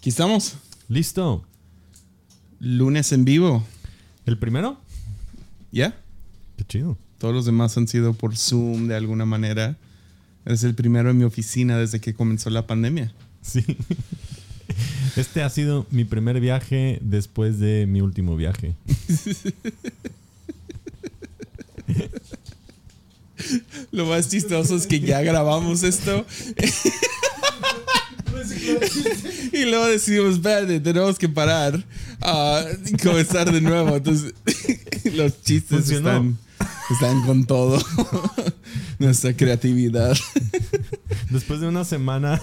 Aquí estamos. Listo. Lunes en vivo. ¿El primero? ¿Ya? Qué chido. Todos los demás han sido por Zoom de alguna manera. Es el primero en mi oficina desde que comenzó la pandemia. Sí. Este ha sido mi primer viaje después de mi último viaje. Lo más chistoso es que ya grabamos esto. y luego decidimos, espérate, tenemos que parar ah, y comenzar de nuevo. Entonces, los chistes Funcionó. están, están con todo. Nuestra creatividad. Después de una semana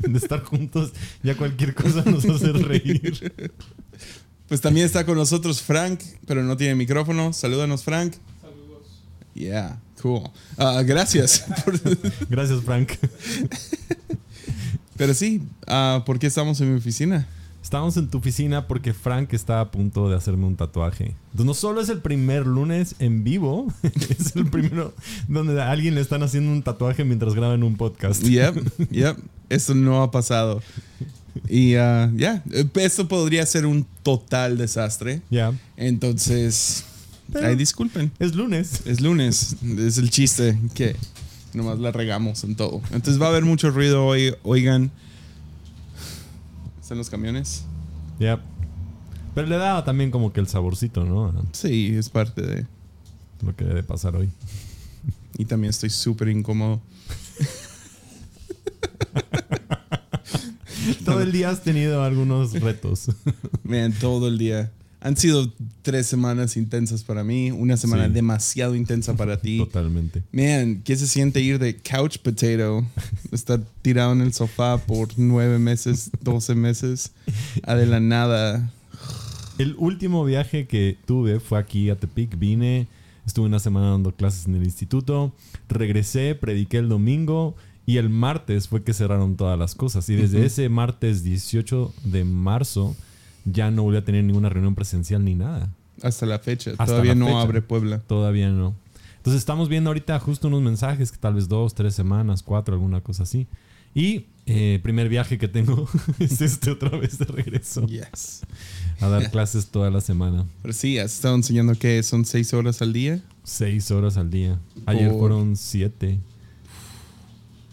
de estar juntos, ya cualquier cosa nos hace reír. Pues también está con nosotros Frank, pero no tiene micrófono. Salúdanos, Frank. Saludos. Yeah, cool. Ah, gracias. por- Gracias, Frank. Pero sí, ah, ¿por qué estamos en mi oficina? Estábamos en tu oficina porque Frank está a punto de hacerme un tatuaje. Entonces, no solo es el primer lunes en vivo, es el primero donde a alguien le están haciendo un tatuaje mientras graban un podcast. Yep, yep. Eso no ha pasado. Y ah, ya, eh, esto podría ser un total desastre. Ya. Entonces, Pero- ay, disculpen. Es lunes. Es lunes, es el chiste que nomás la regamos en todo. Entonces va a haber mucho ruido hoy. Oigan, ¿están los camiones? Ya. Pero le da también como que el saborcito, ¿no? Sí, es parte de... lo que debe pasar hoy. Y también estoy súper incómodo. Todo el día has tenido algunos retos. Vean, todo el día. Han sido tres semanas intensas para mí, una semana Sí. demasiado intensa para ti. Totalmente. Man, ¿qué se siente ir de couch potato? Estar tirado en el sofá por nueve meses, doce meses, a de la nada. El último viaje que tuve fue aquí a Tepic. Vine, estuve una semana dando clases en el instituto, regresé, prediqué el domingo y el martes fue que cerraron todas las cosas. Y desde Ujú. ese martes 18 de marzo ya no volví a tener ninguna reunión presencial ni nada. Hasta la fecha. Hasta Todavía la no fecha. abre Puebla. Todavía no. Entonces estamos viendo ahorita justo unos mensajes que tal vez dos, tres semanas, cuatro, alguna cosa así. Y eh, primer viaje que tengo es este otra vez de regreso Yes. a dar clases toda la semana. Pero sí, has estado enseñando que son seis horas al día. Seis horas al día. Ayer Por- fueron siete.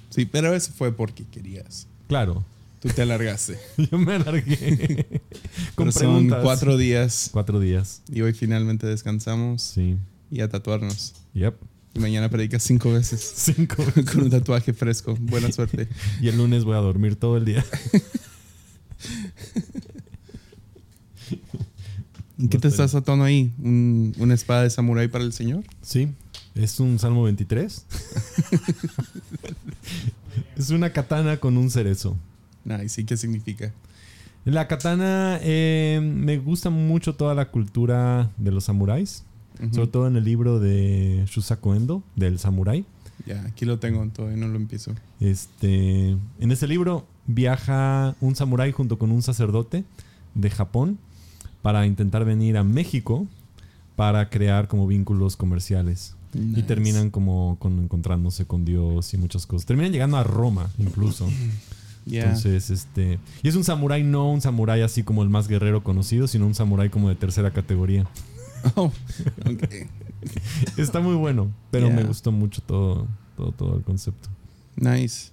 Sí, pero eso fue porque querías. Claro, Tú te alargaste. yo me alargué. Con Pero son preguntas. cuatro días Cuatro días. y hoy finalmente descansamos Sí. y a tatuarnos. Yep. Y mañana predicas cinco veces Cinco. con un tatuaje fresco. Buena suerte. Y el lunes voy a dormir todo el día. ¿Y qué te estás tatuando ahí? ¿Un- ¿Una espada de samurái para el señor? Sí, es un Salmo 23. es una katana con un cerezo. Nice. ¿Y qué significa? La katana eh, me gusta mucho toda la cultura de los samuráis, sobre todo en el libro de Shusaku Endo, del samurái. Ya, aquí lo tengo, todavía no lo empiezo. Este, en ese libro viaja un samurái junto con un sacerdote de Japón para intentar venir a México para crear como vínculos comerciales. Y terminan como con- encontrándose con Dios y muchas cosas. Terminan llegando a Roma incluso. Entonces, este... Y es un samurái, no un samurái así como el más guerrero conocido, sino un samurái como de tercera categoría. Oh. Está muy bueno, pero Yeah. me gustó mucho todo, todo, todo el concepto. Nice.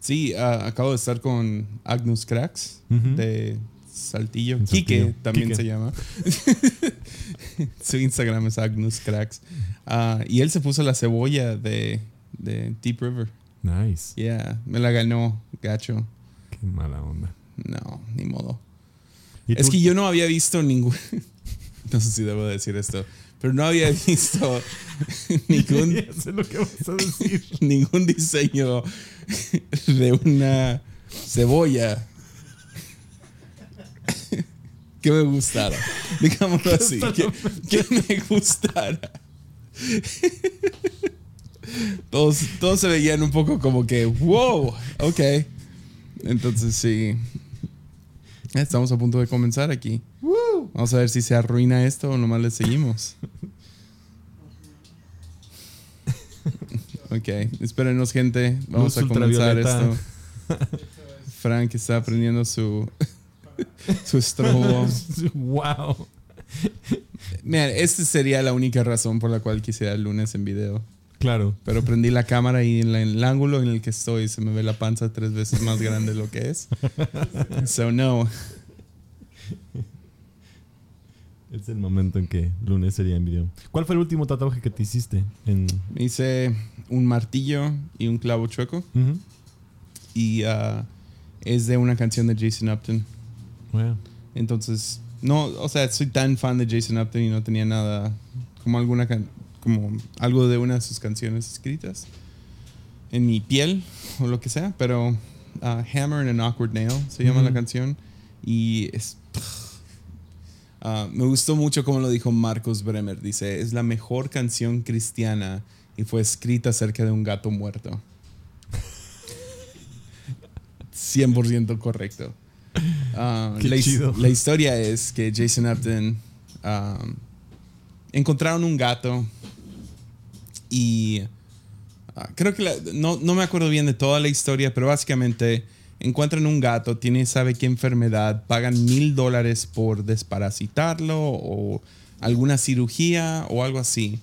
Sí, ah, acabo de estar con Agnus Cracks de Saltillo. En Quique Saltillo. también Quique. se llama. Su Instagram es Agnus Cracks. Ah, y él se puso la cebolla de, de Deep River. Nice. Yeah, me la ganó, gacho. Qué mala onda. No, ni modo. ¿Y Es que yo no había visto ningún. No sé si debo decir esto, pero no había visto ningún Ya sé lo que vas a decir. ningún diseño de una cebolla que me gustara. Digámoslo así, que, que me gustara. Todos, todos se veían un poco como que, wow, ok. Entonces sí. Estamos a punto de comenzar aquí. Vamos a ver si se arruina esto o nomás le seguimos. Ok, espérenos gente. Vamos Luz a comenzar esto. Frank está aprendiendo su, su estrobo. wow. Mira, esta sería la única razón por la cual quisiera el lunes en video. Claro. Pero prendí la cámara y en, la- en el ángulo en el que estoy se me ve la panza tres veces más grande de lo que es. So, no. Es el momento en que lunes sería en video. ¿Cuál fue el último tatuaje que te hiciste? En... Me hice un martillo y un clavo chueco. Y ah, es de una canción de Jason Upton. Wow. Entonces, no, o sea, soy tan fan de Jason Upton y no tenía nada como alguna can- como algo de una de sus canciones escritas en mi piel o lo que sea, pero ah, Hammer and an Awkward Nail se llama la canción y es Ah, me gustó mucho como lo dijo Marcos Bremer, dice, es la mejor canción cristiana y fue escrita acerca de un gato muerto. 100% correcto. La, chido. la historia es que Jason Upton um, encontraron un gato y ah, creo que la- no, no me acuerdo bien de toda la historia, pero básicamente encuentran un gato, tiene sabe qué enfermedad, pagan mil dólares por desparasitarlo o alguna cirugía o algo así.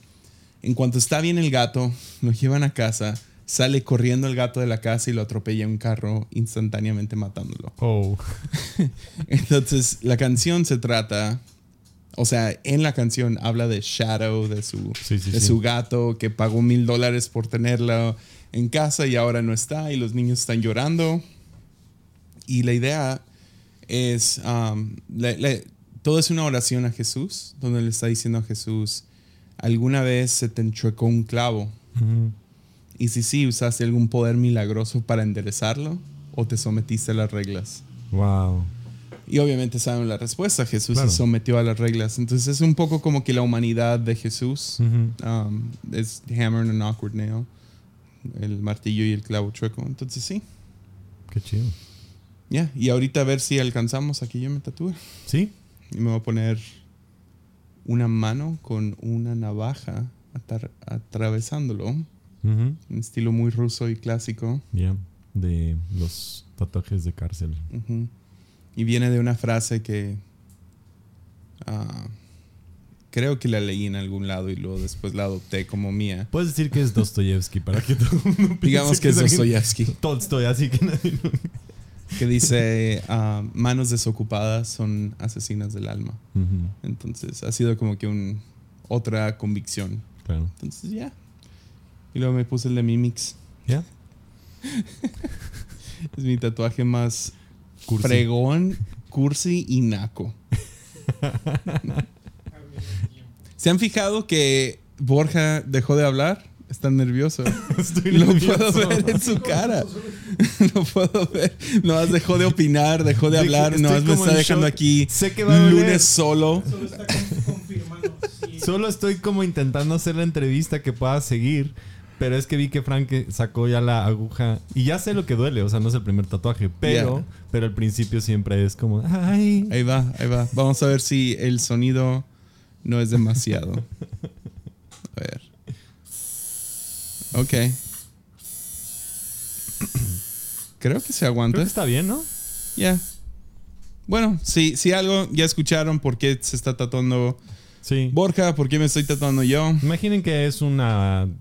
En cuanto está bien el gato, lo llevan a casa, sale corriendo el gato de la casa y lo atropella un carro instantáneamente matándolo. Oh. Entonces, la canción se trata, o sea, en la canción habla de Shadow, de su, Sí, sí, de sí. su gato que pagó mil dólares por tenerlo en casa y ahora no está y los niños están llorando. Y la idea es, um, le- le- todo es una oración a Jesús, donde le está diciendo a Jesús, alguna vez se te enchuecó un clavo. Ujú. Y si sí, usaste algún poder milagroso para enderezarlo o te sometiste a las reglas. Wow. Y obviamente saben la respuesta, Jesús Claro. se sometió a las reglas. Entonces es un poco como que la humanidad de Jesús um, es hammer and an awkward nail, el martillo y el clavo chueco. Entonces sí, Qué chido. ya. Y ahorita a ver si alcanzamos a que yo me tatúe. ¿Sí? Y me voy a poner una mano con una navaja atravesándolo, en Ujú. estilo muy ruso y clásico. Ya. De los tatuajes de cárcel. Ujú. Y viene de una frase que ah, creo que la leí en algún lado y luego después la adopté como mía. Puedes decir que es Dostoyevsky para que todo el mundo Digamos que es Dostoyevsky, Tolstoy, así que nadie lo- que dice ah, manos desocupadas son asesinas del alma. Entonces ha sido como que un otra convicción. Claro. Entonces ya. Y luego me puse el de Mimix. ¿Ya? Es mi tatuaje más Cursi. fregón, cursi y naco. ¿Se han fijado que Borja dejó de hablar? Está nervioso. Estoy Lo nervioso. puedo ver en su cara. Lo puedo ver. Nomás dejó de opinar, dejó de hablar. estoy Nomás me está dejando shock. aquí Sé que va a lunes solo. Solo está con- confirmando. Sí. Solo estoy como intentando hacer la entrevista que pueda seguir. Pero es que vi que Frank sacó ya la aguja. Y ya sé lo que duele. O sea, no es el primer tatuaje. Pero, Yeah. pero al principio siempre es como. Ay. Ahí va, ahí va. Vamos a ver si el sonido no es demasiado. A ver. Ok. Creo que se aguanta. Creo que está bien, ¿no? Ya. Bueno, si, si algo ya escucharon por qué se está tatuando Sí. Borja, por qué me estoy tatuando yo. Imaginen que es una.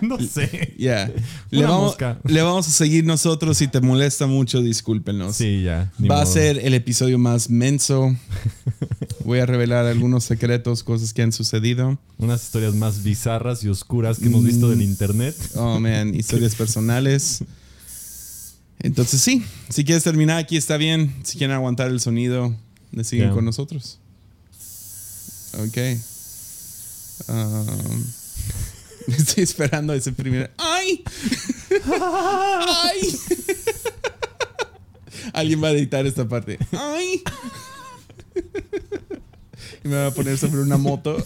no sé. Ya. Le, vamos, le vamos a seguir nosotros. Si te molesta mucho, discúlpenos. Sí, ya. Va a ser el episodio más menso. Voy a revelar algunos secretos, cosas que han sucedido. Unas historias más bizarras y oscuras que hemos visto Mm. del internet. Oh, man, historias personales. Entonces, sí, si quieres terminar aquí está bien. Si quieren aguantar el sonido, siguen con nosotros. Ok. Um, estoy esperando ese primer. ¡Ay! ¡Ay! Alguien va a editar esta parte. ¡Ay! Y me va a poner sobre una moto.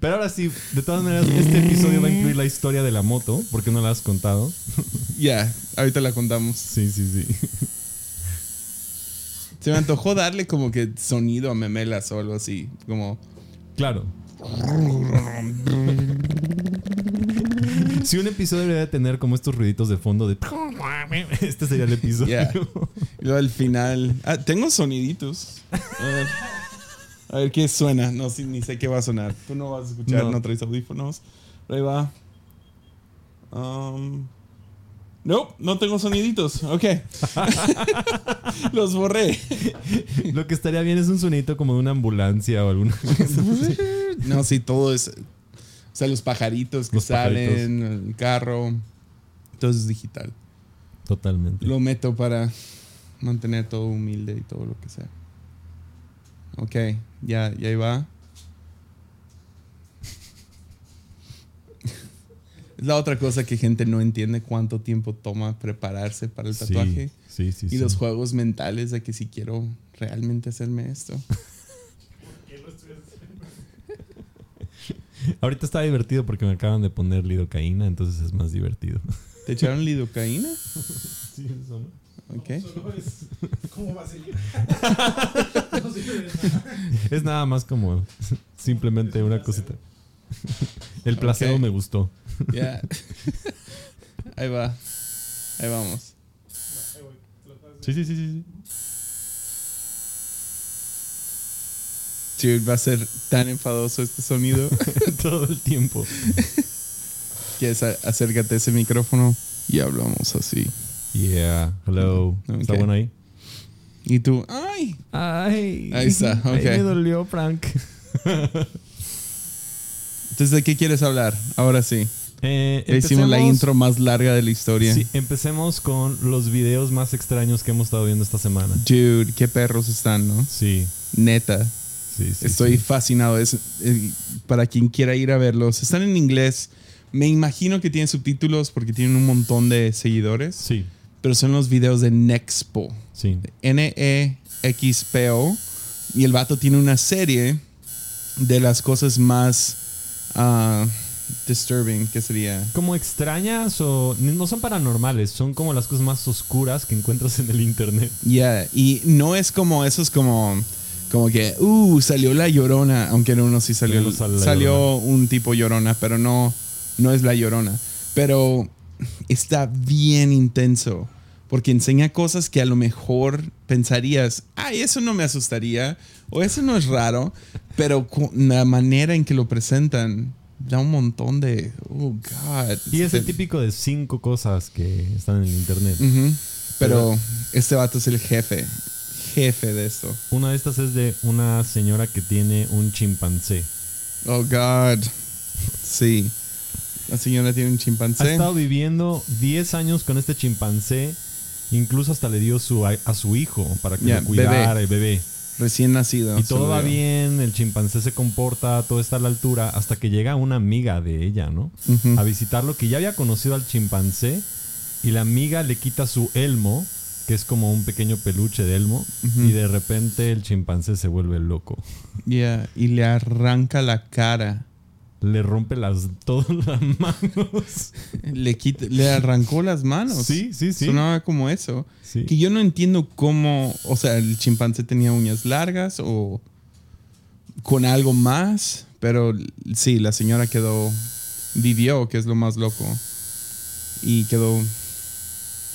Pero ahora sí, de todas maneras, este episodio va a incluir la historia de la moto, porque no la has contado. Ya, ahorita la contamos. Sí, sí, sí. Se me antojó darle como que sonido a memelas o algo así. Como. Claro. Si un episodio debería tener como estos ruiditos de fondo de... Este sería el episodio. Yeah. Y luego al final. Ah, tengo soniditos. A ver, a ver qué suena. No, sí, ni sé qué va a sonar. Tú no vas a escuchar, No. no, traes audífonos. Ahí va. Um, no, no tengo soniditos. Ok. Los borré. Lo que estaría bien es un sonidito como de una ambulancia o alguna cosa así. No, sí, todo es. O sea, los pajaritos que Los pajaritos. salen, el carro. Todo es digital. Totalmente. Lo meto para mantener todo humilde y todo lo que sea. Ok, ya, ya ahí va. Es la otra cosa que gente no entiende cuánto tiempo toma prepararse para el tatuaje. Sí, sí, sí. y sí. los juegos mentales de que si quiero realmente hacerme esto. Ahorita está divertido porque me acaban de poner lidocaína, entonces es más divertido. ¿Te echaron lidocaína? Sí, eso, ¿no? Ok. Solo es como vaselina. no sirve de nada. Es nada más como simplemente una cosita. El placebo me gustó. Ya. ahí va. Ahí vamos. Sí, sí, sí, sí. sí. Va a ser tan enfadoso este sonido. Todo el tiempo. que es a- acércate a ese micrófono y hablamos así. Yeah. Hello. ¿Está Ok. bueno ahí? Y tú, ¡ay! Ay. Ahí está, Ahí ok. me dolió, Frank. Entonces, ¿de qué quieres hablar? Ahora sí. Eh, hicimos la intro más larga de la historia. Sí, empecemos con los videos más extraños que hemos estado viendo esta semana. Dude, qué perros están, ¿no? Sí, Neta. sí, sí. Estoy sí. fascinado. Es, eh, para quien quiera ir a verlos, están en inglés. Me imagino que tienen subtítulos porque tienen un montón de seguidores. Sí, Pero son los videos de Nexpo. sí. N-E-X-P-O. Y el vato tiene una serie de las cosas más ah, disturbing, que sería. Como extrañas o no son paranormales, son como las cosas más oscuras que encuentras en el internet. Yeah, y no es como eso, es como, como que, uh, salió la llorona, aunque en uno sí salió, No sale la salió un tipo llorona, pero no, no es la llorona. Pero está bien intenso, porque enseña cosas que a lo mejor pensarías, ay, eso no me asustaría, o eso no es raro, pero con la manera en que lo presentan da un montón de, oh, God. Y es el Este- típico de cinco cosas que están en el internet. Pero este vato es el jefe. Jefe de esto. Una de estas es de una señora que tiene un chimpancé. Oh, God. Sí. La señora tiene un Ha chimpancé. estado viviendo 10 años con este chimpancé. Incluso hasta le dio su, a, a su hijo para que Ya, lo cuidara, el bebé. Recién nacido. Y todo va bien, el chimpancé se comporta, todo está a la altura, hasta que llega una amiga de ella, ¿no? A visitarlo, que ya había conocido al chimpancé, y la amiga le quita su elmo, que es como un pequeño peluche de elmo, y de repente el chimpancé se vuelve loco. Yeah, Y le arranca la cara. Le rompe las, todas las manos. Le, quita, le arrancó las manos. Sí, sí, sí. Sonaba como eso. Sí. Que yo no entiendo cómo. O sea, el chimpancé tenía uñas largas o con algo más. Pero sí, la señora quedó. Vivió, que es lo más loco. Y quedó.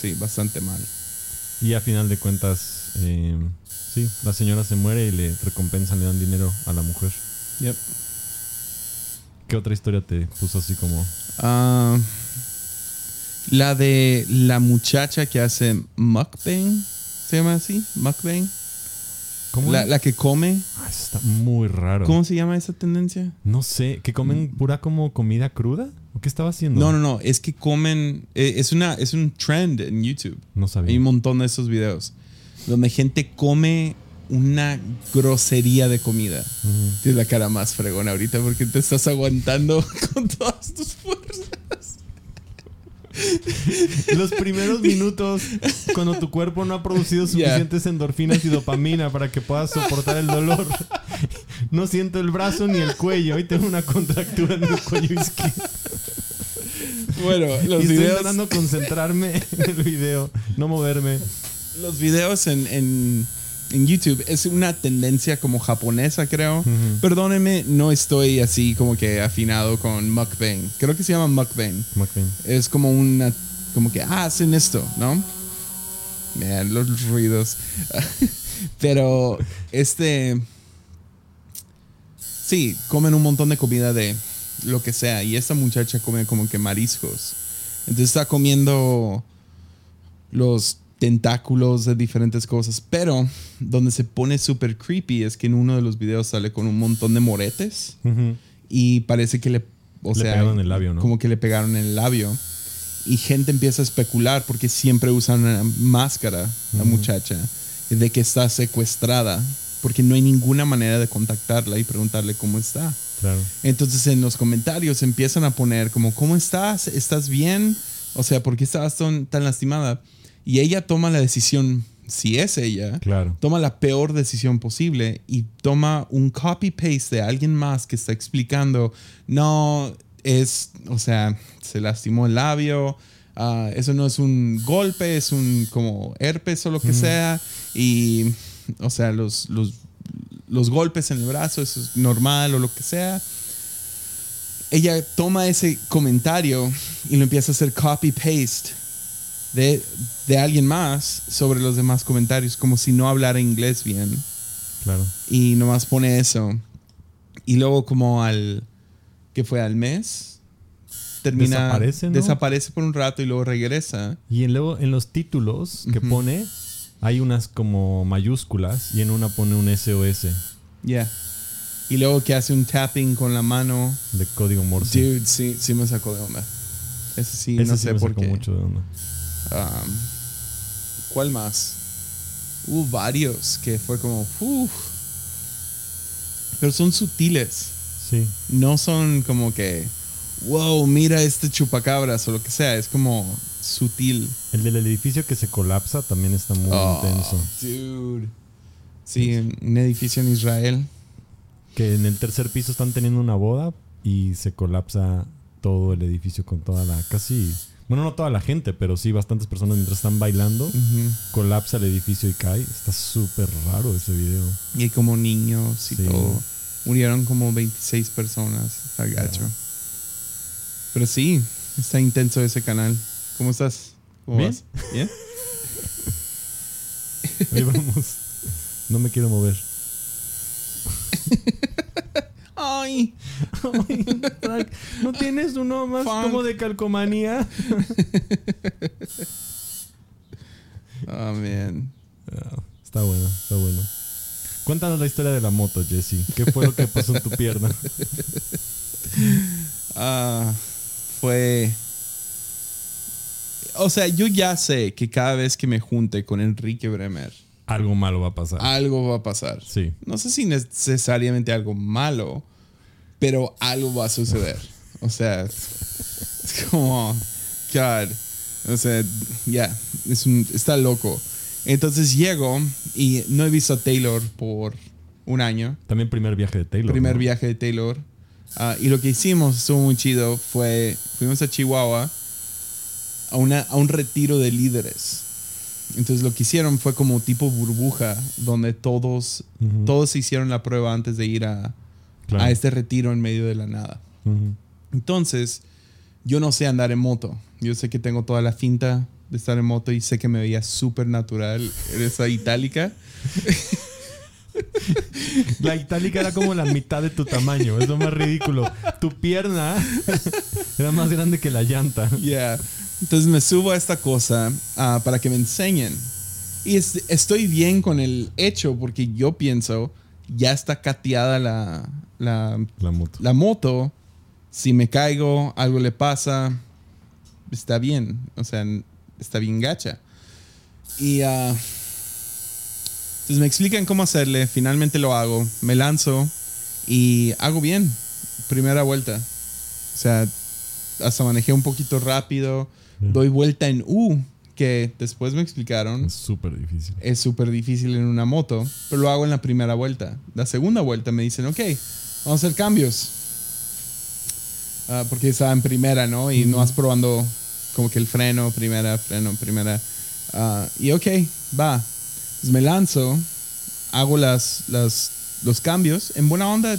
Sí, bastante mal. Y a final de cuentas, eh, sí, la señora se muere y le recompensan, le dan dinero a la mujer. Yep. ¿Qué otra historia te puso así como... Ah, la de la muchacha que hace mukbang. ¿Se llama así? Mukbang. ¿Cómo? La, la que come. Ah, eso está muy raro. ¿Cómo se llama esa tendencia? No sé, ¿que comen pura como comida cruda? ¿O qué estaba haciendo? No, no, no. Es que comen. eh, Es, una, es un trend en YouTube. No sabía. Hay un montón de esos videos. Donde gente come una grosería de comida. Tienes la cara más fregona ahorita porque te estás aguantando con todas tus fuerzas. Los primeros minutos, cuando tu cuerpo no ha producido suficientes endorfinas y dopamina para que puedas soportar el dolor. No siento el brazo ni el cuello. Hoy tengo una contractura en el cuello izquierdo. Bueno, y los estoy videos. intentando concentrarme en el video, no moverme. Los videos en, en en YouTube. Es una tendencia como japonesa, creo. Perdónenme, no estoy así como que afinado con mukbang. Creo que se llama mukbang. Es como una, como que, ah, hacen esto, ¿no? Man, los ruidos. Pero, este, sí, comen un montón de comida de lo que sea. Y esta muchacha come como que mariscos. Entonces está comiendo los tentáculos de diferentes cosas. Pero donde se pone súper creepy es que en uno de los videos sale con un montón de moretes. Y parece que le, o Le sea, pegaron en el labio, ¿no? Como que le pegaron en el labio. Y gente empieza a especular porque siempre usan una máscara, la muchacha, de que está secuestrada. Porque no hay ninguna manera de contactarla y preguntarle cómo está. Claro. Entonces en los comentarios empiezan a poner como, ¿cómo estás? ¿Estás bien? O sea, ¿por qué estabas tan, tan lastimada? Y ella toma la decisión, si es ella, Claro. toma la peor decisión posible y toma un copy-paste de alguien más que está explicando, no, es, o sea, se lastimó el labio, ah, eso no es un golpe, es un como herpes o lo que sea, y, o sea, los, los, los golpes en el brazo, eso es normal o lo que sea. Ella toma ese comentario y lo empieza a hacer copy-paste de, de alguien más sobre los demás comentarios, como si no hablara inglés bien. Claro. Y nomás pone eso. Y luego como al, que fue al mes, termina, Desaparece, ¿no? desaparece por un rato y luego regresa. Y en, luego en los títulos que pone, hay unas como mayúsculas y en una pone un SOS Ya. Y luego que hace un tapping con la mano. de código Morse. Dude, sí, sí me sacó de onda. Ese sí, Ese no sí sé me por sacó qué. mucho de onda. Um, ¿Cuál más? Hubo varios que fue como, uff. Pero son sutiles. Sí. No son como que, wow, mira este chupacabras o lo que sea. Es como sutil. El del edificio que se colapsa también está muy Oh, intenso. Dude. Sí, en un edificio en Israel. Que en el tercer piso están teniendo una boda y se colapsa todo el edificio con toda la. casi. Bueno, no toda la gente, pero sí bastantes personas mientras están bailando. Colapsa el edificio y cae. Está súper raro ese video. Y hay como niños y Sí. todo. Murieron como 26 personas. Está gacho. Pero sí, está intenso ese canal. ¿Cómo estás? ¿Cómo Bien. vas? ¿Bien? Ahí vamos. No me quiero mover. ¡Ay! ¿No tienes uno más Funk. como de calcomanía? Oh, man. Está bueno, está bueno. Cuéntanos la historia de la moto, Jesse. ¿Qué fue lo que pasó en tu pierna? Ah, fue. O sea, yo ya sé que cada vez que me junte con Enrique Bremer, Algo malo va a pasar. algo va a pasar. Sí. No sé si necesariamente algo malo, pero algo va a suceder. O sea, es como, God. O sea, ya, es un- está loco. Entonces llego y no he visto a Taylor por un año. También primer viaje de Taylor. primer ¿no? viaje de Taylor. Ah, y lo que hicimos estuvo muy chido. Fue, fuimos a Chihuahua a, una, a un retiro de líderes. Entonces lo que hicieron fue como tipo burbuja, donde todos, Ujú. todos se hicieron la prueba antes de ir a, Claro. a este retiro en medio de la nada. Ujú. Entonces, yo no sé andar en moto. Yo sé que tengo toda la finta de estar en moto y sé que me veía súper natural en esa itálica. La itálica era como la mitad de tu tamaño. Es lo más ridículo. Tu pierna era más grande que la llanta. Yeah. Entonces me subo a esta cosa ah, para que me enseñen. Y es- estoy bien con el hecho porque yo pienso, ya está cateada la, la, La moto. la moto. Si me caigo, algo le pasa, está bien. O sea, está bien gacha. Y ah, entonces me explican cómo hacerle. Finalmente lo hago. Me lanzo y hago bien. Primera vuelta. O sea, hasta manejé un poquito rápido. Doy vuelta en U, que después me explicaron Es súper difícil. es súper difícil en una moto, pero lo hago en la primera vuelta. La segunda vuelta me dicen, ok, vamos a hacer cambios. Ah, porque estaba en primera, ¿no? Y no vas probando como que el freno, primera, freno, primera. Ah, y ok, va. Pues me lanzo hago las, las, los cambios, en buena onda,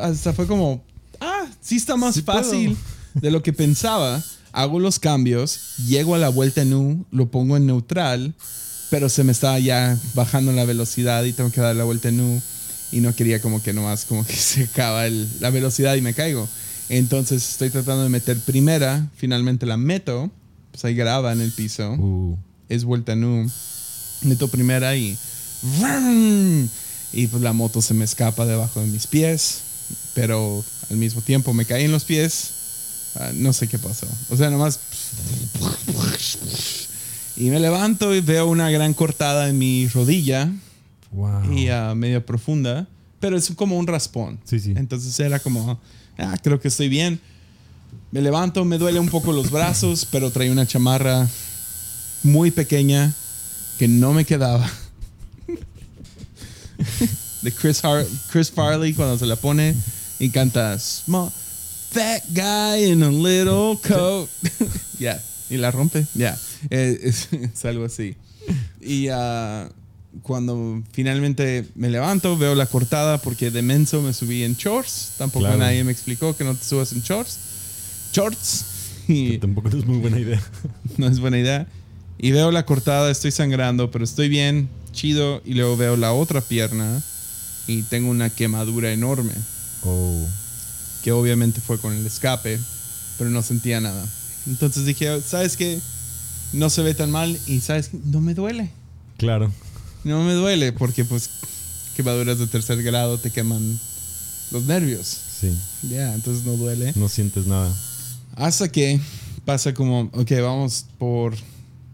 hasta fue como, ah, sí está más Sí puedo. fácil de lo que pensaba. Hago los cambios, llego a la vuelta en U, lo pongo en neutral, pero se me estaba ya bajando la velocidad y tengo que dar la vuelta en U y no quería como que nomás como que se acaba el- la velocidad y me caigo. Entonces estoy tratando de meter primera, finalmente la meto, pues ahí graba en el piso Uh, es vuelta nu. Meto primera y. Y pues la moto se me escapa debajo de mis pies. Pero al mismo tiempo me caí en los pies. Ah, no sé qué pasó. O sea, nomás. Y me levanto y veo una gran cortada en mi rodilla. wow. Y ah, medio profunda. Pero es como un raspón. Sí, sí. Entonces era como. Ah, creo que estoy bien. Me levanto, me duele un poco los brazos, pero traía una chamarra muy pequeña que no me quedaba. De Chris, Har- Chris Farley cuando se la pone y canta Small Fat Guy in a Little Coat. Ya, y la rompe. Ya, Eh, es, es algo así. Y ah, cuando finalmente me levanto, veo la cortada porque de menso me subí en shorts. Tampoco Claro. nadie me explicó que no te subas en shorts. Shorts. Y tampoco es muy buena idea. no es buena idea. Y veo la cortada, estoy sangrando, pero estoy bien, chido. Y luego veo la otra pierna y tengo una quemadura enorme, Oh. Que obviamente fue con el escape, pero no sentía nada. Entonces dije, ¿sabes qué? No se ve tan mal y ¿sabes qué? No me duele. Claro. No me duele porque pues quemaduras de tercer grado te queman los nervios. Sí. Ya, entonces no duele. No sientes nada. Hasta que pasa como, ok, vamos por,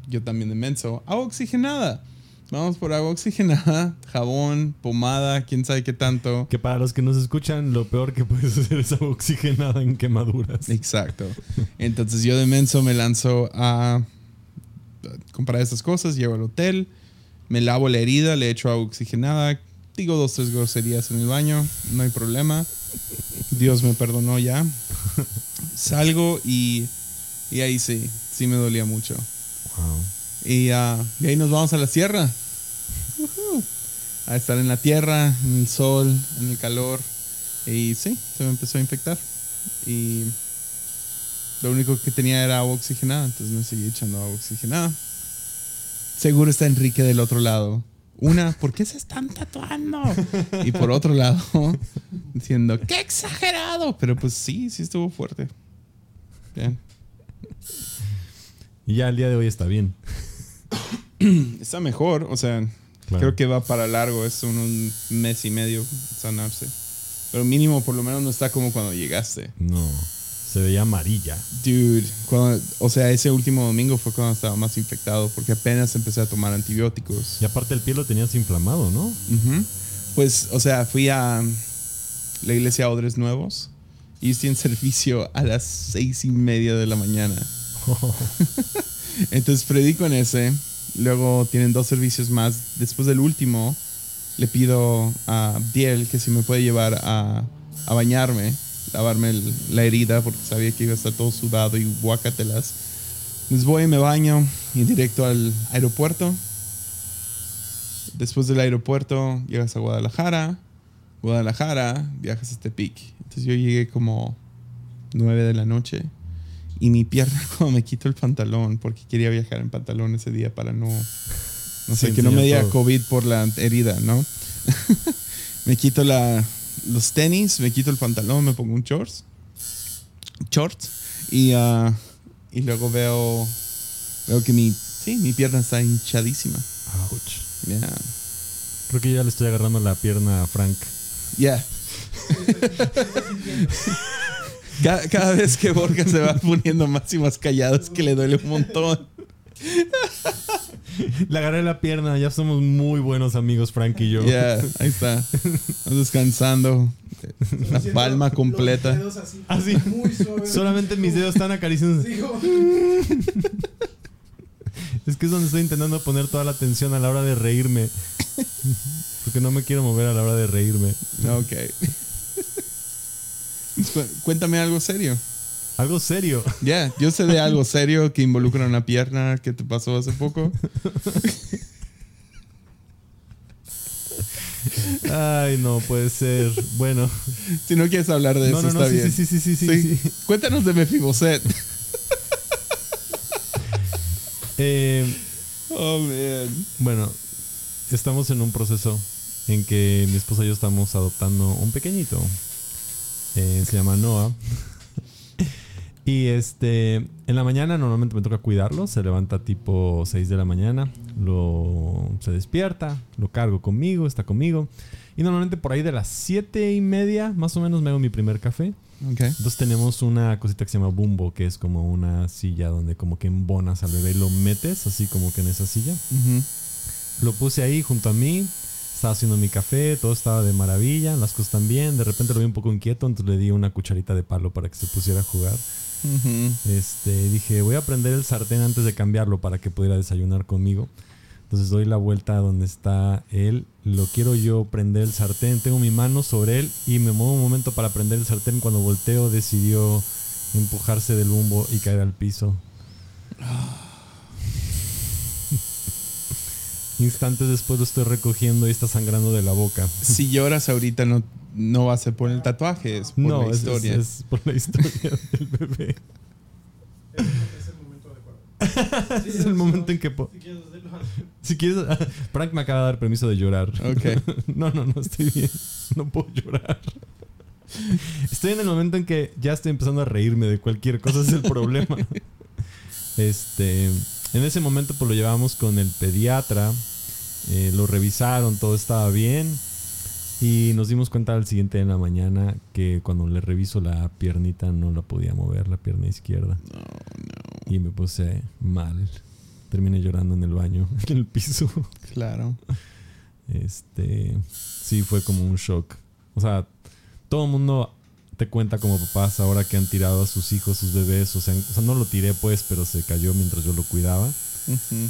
yo también de menso, agua oxigenada. Vamos por agua oxigenada, jabón, pomada, quién sabe qué tanto. Que para los que nos escuchan, lo peor que puedes hacer es agua oxigenada en quemaduras. Exacto. Entonces yo de menso me lanzo a comprar estas cosas, llego al hotel, me lavo la herida, le echo agua oxigenada, digo dos, tres groserías en el baño, no hay problema. Dios me perdonó ya. Salgo y, y ahí sí, sí me dolía mucho. Wow. Y, ah, y ahí nos vamos a la sierra. A estar en la tierra, en el sol, en el calor. Y sí, se me empezó a infectar. Y lo único que tenía era agua oxigenada. Entonces me seguí echando agua oxigenada. Seguro está Enrique del otro lado. Una, ¿por qué se están tatuando? Y por otro lado, diciendo, ¡qué exagerado! Pero pues sí, sí estuvo fuerte. Bien. Y ya el día de hoy está bien. Está mejor, o sea, Claro. creo que va para largo, es un, un mes y medio sanarse. Pero mínimo, por lo menos no está como cuando llegaste. No. Se veía amarilla. Dude, cuando- o sea, ese último domingo fue cuando estaba más infectado, porque apenas empecé a tomar antibióticos. Y aparte el pie lo tenías inflamado, ¿no? Ujú. Pues, o sea, fui a la iglesia Odres Nuevos y estoy en servicio a las seis y media de la mañana. Entonces predico en ese. Luego tienen dos servicios más. Después del último, le pido a Abdiel que si me puede llevar a, bañarme, lavarme la herida, porque sabía que iba a estar todo sudado y guacatelas. Entonces voy, me baño y directo al aeropuerto. Después del aeropuerto, llegas a Guadalajara. Guadalajara, viajas a Tepic. Entonces yo llegué como 9 de la noche. Y mi pierna cuando me quito el pantalón, porque quería viajar en pantalón ese día para no... No sé, Sí, que no me todo. COVID por la herida, ¿no? me quito la, los tenis, me quito el pantalón, me pongo un shorts. Shorts. Y, ah, y luego veo, veo que mi, sí, mi pierna está hinchadísima. Ouch. Yeah. Creo que ya le estoy agarrando la pierna a Frank. Yeah. cada, cada vez que Borja se va poniendo más y más callado es que le duele un montón. Le agarré la pierna, ya somos muy buenos amigos, Frank y yo. Yeah, ahí está. Descansando. La palma los completa. dedos así, Así. Muy suaves. Solamente mis dedos están acariciando. Es que es donde estoy intentando poner toda la atención a la hora de reírme. Porque no me quiero mover a la hora de reírme. Ok. Cu- Cuéntame algo serio. Algo serio. Ya, yo sé de algo serio que involucra una pierna que te pasó hace poco. Ay, no puede ser. Bueno. Si no quieres hablar de No, eso, no, no, está sí, bien. sí, sí, sí, sí, sí, sí. Cuéntanos de Mefiboset. Eh, Oh, man. bueno, estamos en un proceso en que mi esposa y yo estamos adoptando un pequeño. Eh, se llama Noah. y este, en la mañana normalmente me toca cuidarlo. Se levanta tipo 6 de la mañana. Lo, se despierta, lo cargo conmigo, está conmigo. Y normalmente por ahí de las 7 y media, más o menos, me hago mi primer café. Ok. Entonces tenemos una cosita que se llama bumbo, que es como una silla donde como que embonas al bebé y lo metes así como que en esa silla. Ujú. Lo puse ahí junto a mí, estaba haciendo mi café, todo estaba de maravilla, las cosas bien. De repente lo vi un poco inquieto, entonces le di una cucharita de palo para que se pusiera a jugar. Este, dije, voy a prender el sartén antes de cambiarlo para que pudiera desayunar conmigo. Entonces doy la vuelta a donde está él. Lo quiero yo prender el sartén. Tengo mi mano sobre él y me muevo un momento para prender el sartén. Cuando volteo decidió empujarse del bumbo y caer al piso. Instantes después lo estoy recogiendo y está sangrando de la boca. Si lloras ahorita no, no va a ser por el tatuaje, es por no, la historia. Es, es por la historia del bebé. Es, es el momento adecuado. Sí, Es el momento en que... po- Si quieres hacerlo, Si quieres... Frank me acaba de dar permiso de llorar. Ok. No, no, no estoy bien. No puedo llorar. Estoy en el momento en que ya estoy empezando a reírme de cualquier cosa, es el problema. Este, en ese momento pues lo llevamos con el pediatra, eh, lo revisaron, todo estaba bien y nos dimos cuenta al siguiente en la mañana que cuando le reviso la piernita no la podía mover, la pierna izquierda. Y me puse mal. Terminé llorando en el baño, en el piso. Claro. Este, sí fue como un shock. O sea, todo el mundo te cuenta como papás ahora que han tirado a sus hijos, sus bebés. O sea, o sea, no lo tiré pues, pero se cayó mientras yo lo cuidaba.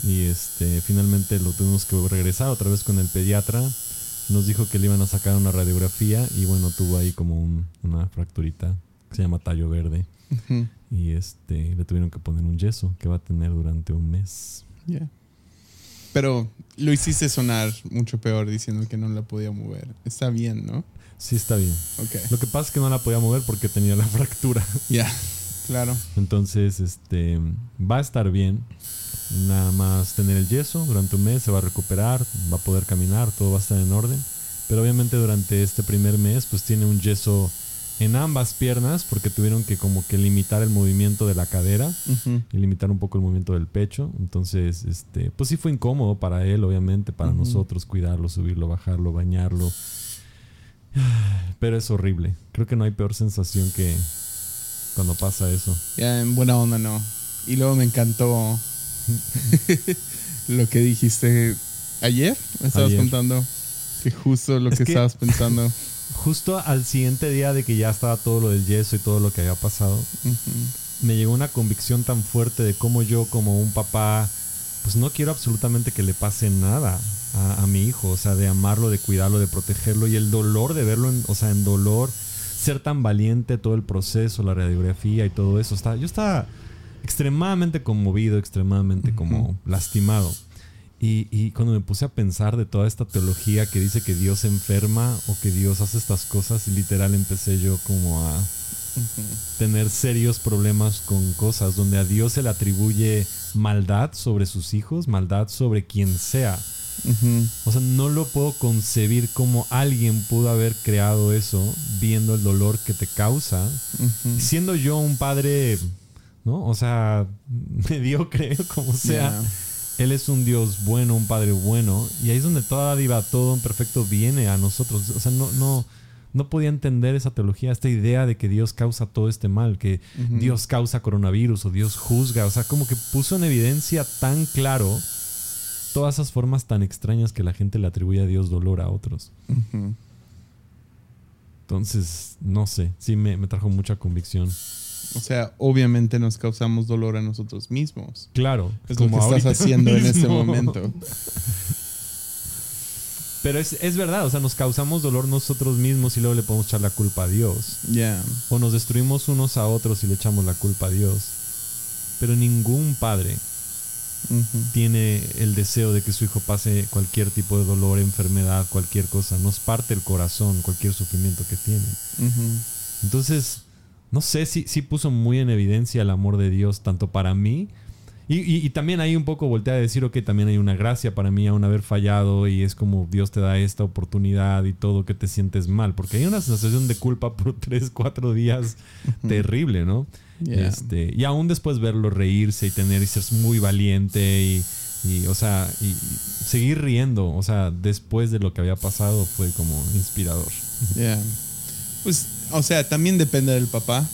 Y este, finalmente lo tuvimos que regresar otra vez con el pediatra. Nos dijo que le iban a sacar una radiografía y bueno, tuvo ahí como un- una fracturita que se llama tallo verde. Y este, le tuvieron que poner un yeso que va a tener durante un mes. Yeah. Pero lo hiciste sonar mucho peor diciendo que no la podía mover. Está bien, ¿no? Sí, está bien. Ok. Lo que pasa es que no la podía mover porque tenía la fractura. Ya. Claro. Entonces, este va a estar bien. Nada más tener el yeso durante un mes, se va a recuperar, va a poder caminar, todo va a estar en orden. Pero obviamente durante este primer mes, pues tiene un yeso en ambas piernas porque tuvieron que como que limitar el movimiento de la cadera y limitar un poco el movimiento del pecho. Entonces, este, pues sí fue incómodo para él, obviamente, para nosotros cuidarlo, subirlo, bajarlo, bañarlo. Pero es horrible. Creo que no hay peor sensación que cuando pasa eso. Ya, en buena onda no. Y luego me encantó lo que dijiste ayer. Me estabas Ayer. contando que justo lo Es que, que- estabas pensando. Justo al siguiente día de que ya estaba todo lo del yeso y todo lo que había pasado, me llegó una convicción tan fuerte de cómo yo como un papá, pues no quiero absolutamente que le pase nada a, a mi hijo, o sea, de amarlo, de cuidarlo, de protegerlo y el dolor de verlo, en, o sea, en dolor, ser tan valiente, todo el proceso, la radiografía y todo eso. Está, yo estaba extremadamente conmovido, extremadamente como lastimado. Y, y cuando me puse a pensar de toda esta teología que dice que Dios enferma o que Dios hace estas cosas, literal empecé yo como a tener serios problemas con cosas donde a Dios se le atribuye maldad sobre sus hijos, maldad sobre quien sea. O sea, no lo puedo concebir como alguien pudo haber creado eso viendo el dolor que te causa. Siendo yo un padre, ¿no? O sea, mediocre, como sea. Él es un Dios bueno, un Padre bueno. Y ahí es donde toda dádiva, todo un perfecto viene a nosotros. O sea, no, no, no podía entender esa teología, esta idea de que Dios causa todo este mal, que. Dios causa coronavirus o Dios juzga. O sea, como que puso en evidencia tan claro todas esas formas tan extrañas que la gente le atribuye a Dios dolor a otros. Entonces, no sé, sí me, me trajo mucha convicción. O sea, obviamente nos causamos dolor a nosotros mismos. Claro, Es lo que estás haciendo en este momento. Pero es, es verdad, o sea, nos causamos dolor nosotros mismos y luego le podemos echar la culpa a Dios. Ya. O nos destruimos unos a otros y le echamos la culpa a Dios. Pero ningún padre Tiene el deseo de que su hijo pase cualquier tipo de dolor, enfermedad, cualquier cosa. Nos parte el corazón, cualquier sufrimiento que tiene. Entonces, no sé si sí puso muy en evidencia el amor de Dios, tanto para mí. Y, y- y también ahí un poco voltea a decir, ok, también hay una gracia para mí aún haber fallado y es como Dios te da esta oportunidad y todo que te sientes mal, porque hay una sensación de culpa por tres, cuatro días terrible, ¿no? Yeah. Este, y aún después verlo reírse y tener y ser muy valiente y, y, o sea, y, y seguir riendo, o sea, después de lo que había pasado fue como inspirador. Yeah. Pues, o sea, también depende del papá.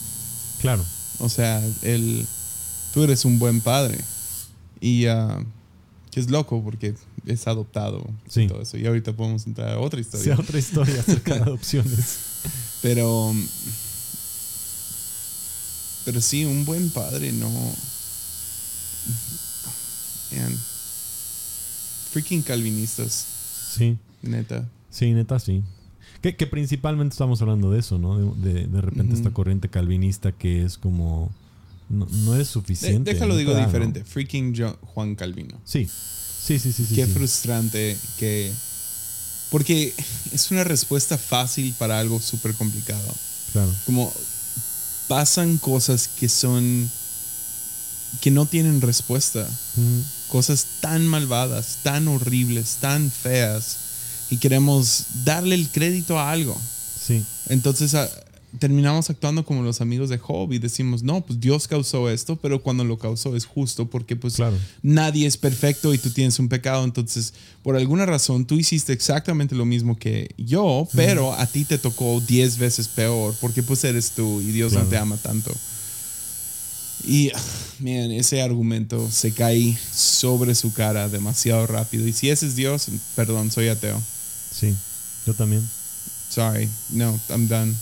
Claro. O sea, el, tú eres un buen padre. Y que es loco porque es adoptado. Sí. Y todo eso. Y ahorita podemos entrar a otra historia. Sea otra historia acerca de adopciones. Pero. Pero sí, un buen padre no. Man. Freaking calvinistas, Sí, neta. sí, neta, sí. Que, que principalmente estamos hablando de eso, ¿no? De, de, de repente esta corriente calvinista que es como... No, no es De- suficiente. déjalo digo diferente. Freaking Juan Calvino. Sí, sí, sí, sí. sí, Qué sí. frustrante que. Porque es una respuesta fácil para algo súper complicado. Claro. Como pasan cosas que son. que no tienen respuesta. Cosas tan malvadas, tan horribles, tan feas. Y queremos darle el crédito a algo. Sí, Entonces a- terminamos actuando como los amigos de Job y decimos, no, pues Dios causó esto, pero cuando lo causó es justo porque pues Claro. nadie es perfecto y tú tienes un pecado. Entonces, por alguna razón, tú hiciste exactamente lo mismo que yo, pero a ti te tocó 10 veces peor porque pues eres tú y Dios no te ama tanto. Y, man, ese argumento se cae sobre su cara demasiado rápido. Y si ese es Dios, perdón, soy ateo. sí. Yo también. Sorry, no, I'm done.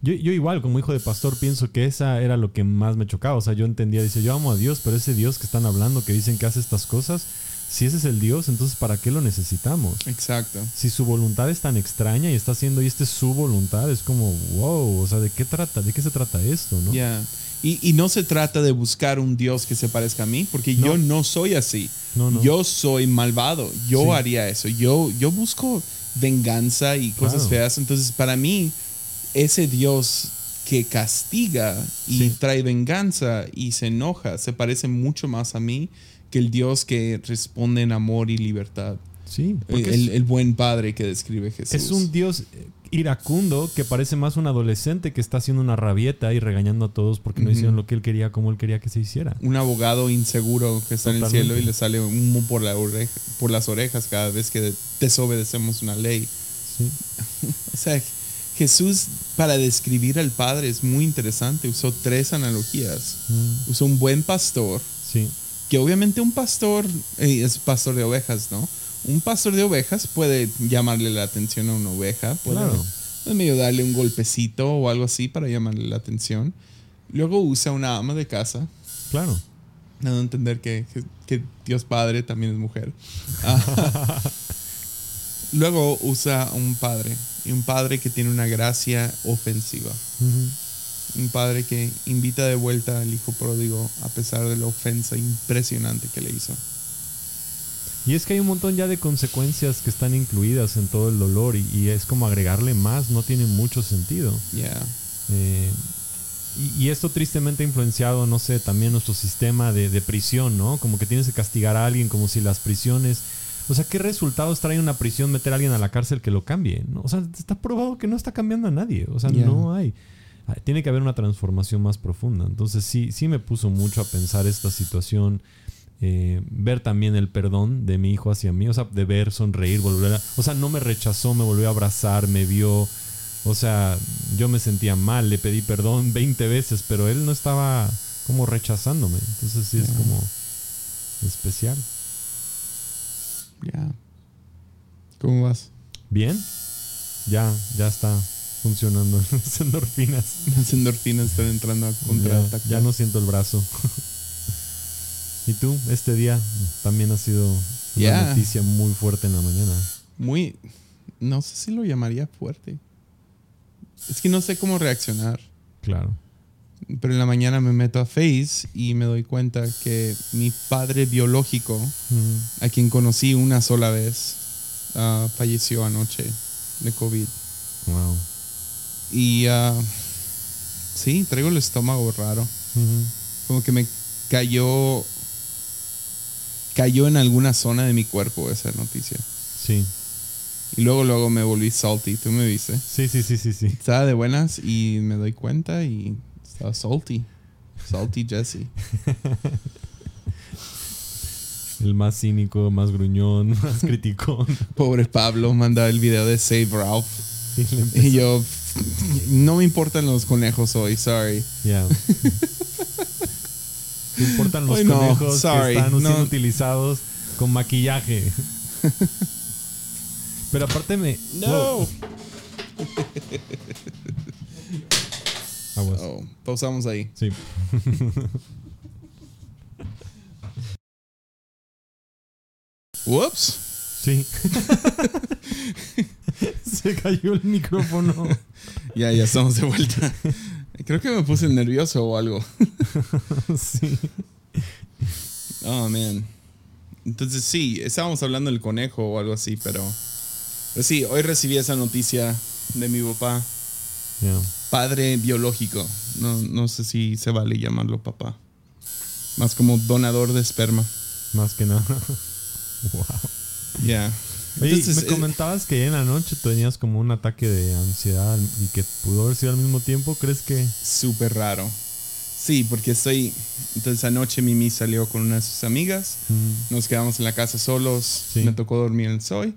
Yo, yo igual, como hijo de pastor, pienso que esa era lo que más me chocaba. O sea, yo entendía, dice, yo amo a Dios, pero ese Dios que están hablando, que dicen que hace estas cosas, si ese es el Dios, entonces ¿para qué lo necesitamos? Exacto. Si su voluntad es tan extraña y está haciendo y esta es su voluntad, es como, wow, o sea, ¿de qué trata? ¿De qué se trata esto, no? Ya. Y, y no se trata de buscar un Dios que se parezca a mí, porque No. yo no soy así. No, no. Yo soy malvado. Yo Sí. haría eso. Yo, yo busco venganza y cosas Claro. feas. Entonces, para mí, ese Dios que castiga y Sí. trae venganza y se enoja, se parece mucho más a mí que el Dios que responde en amor y libertad. Sí, El, porque el- el buen padre que describe Jesús. es un Dios eh, iracundo que parece más un adolescente que está haciendo una rabieta y regañando a todos porque no hicieron lo que él quería como él quería que se hiciera. un abogado inseguro que está en el cielo y le sale humo por, la oreja, por las orejas cada vez que desobedecemos una ley. Sí, O sea, Jesús para describir al Padre es muy interesante. Usó tres analogías. Mm, Usó un buen pastor, sí, que obviamente un pastor eh, es pastor de ovejas, ¿no? Un pastor de ovejas puede llamarle la atención a una oveja, puede Claro. medio darle un golpecito o algo así para llamarle la atención. Luego usa una ama de casa, claro. dando a entender que, que- que Dios Padre también es mujer. Ah. Luego usa un padre, y un padre que tiene una gracia ofensiva. Un padre que invita de vuelta al hijo pródigo a pesar de la ofensa impresionante que le hizo. Y es que hay un montón ya de consecuencias que están incluidas en todo el dolor y, y es como agregarle más, no tiene mucho sentido. Yeah. Eh, y, y esto tristemente ha influenciado, no sé, también nuestro sistema de, de prisión, ¿no? Como que tienes que castigar a alguien como si las prisiones... O sea, ¿qué resultados trae una prisión meter a alguien a la cárcel que lo cambie? ¿no? O sea, está probado que no está cambiando a nadie. O sea, Yeah. no hay. Ah, Tiene que haber una transformación más profunda. Entonces sí, sí me puso mucho a pensar esta situación. eh, ver también el perdón de mi hijo hacia mí. O sea, de ver, sonreír, volver a... O sea, no me rechazó, me volvió a abrazar, me vio... O sea, yo me sentía mal, le pedí perdón 20 veces, pero él no estaba como rechazándome. Entonces sí es como especial. Yeah. ¿Cómo vas? Bien, ya, ya está funcionando las endorfinas. Las endorfinas están entrando a Ya, contraatacar. ya no siento el brazo. ¿Y tú? Este día también ha sido una Yeah. noticia muy fuerte en la mañana. Muy. No sé si lo llamaría fuerte. Es que no sé cómo reaccionar. Claro. Pero en la mañana me meto a Face y me doy cuenta que mi padre biológico, Ujú. a quien conocí una sola vez, ah, falleció anoche de COVID. Wow. Y ah, sí, traigo el estómago raro. Ujú. Como que me cayó. Cayó en alguna zona de mi cuerpo esa noticia. Sí. Y luego, luego me volví salty. Tú me viste. Sí, sí, sí, sí, sí. Estaba de buenas y me doy cuenta y estaba salty. Salty Jesse. El más cínico, más gruñón, más criticón. Pobre Pablo mandaba el video de Save Ralph. Y yo, no me importan los conejos hoy, sorry. Ya. ¿Te importan los no, conejos sorry, que están siendo no. utilizados con maquillaje? Pero aparte me... Wow. Aguas. Oh, pausamos ahí. Sí. Whoops. Sí. Se cayó el micrófono. Ya, ya estamos de vuelta. Creo que me puse nervioso o algo. Sí. Oh, man. Entonces sí, estábamos hablando del conejo o algo así, pero... Pues sí, hoy recibí esa noticia de mi papá. Padre biológico. No, no sé si se vale llamarlo papá. Más como donador de esperma. Más que nada. Wow. Ya. Oye, Entonces, me eh, comentabas que en la noche tenías como un ataque de ansiedad y que pudo haber sido al mismo tiempo. ¿Crees que...? Súper raro. Sí, porque estoy... Entonces anoche Mimi salió con una de sus amigas. Mm, Nos quedamos en la casa solos. Sí. Me tocó dormir en el Soy.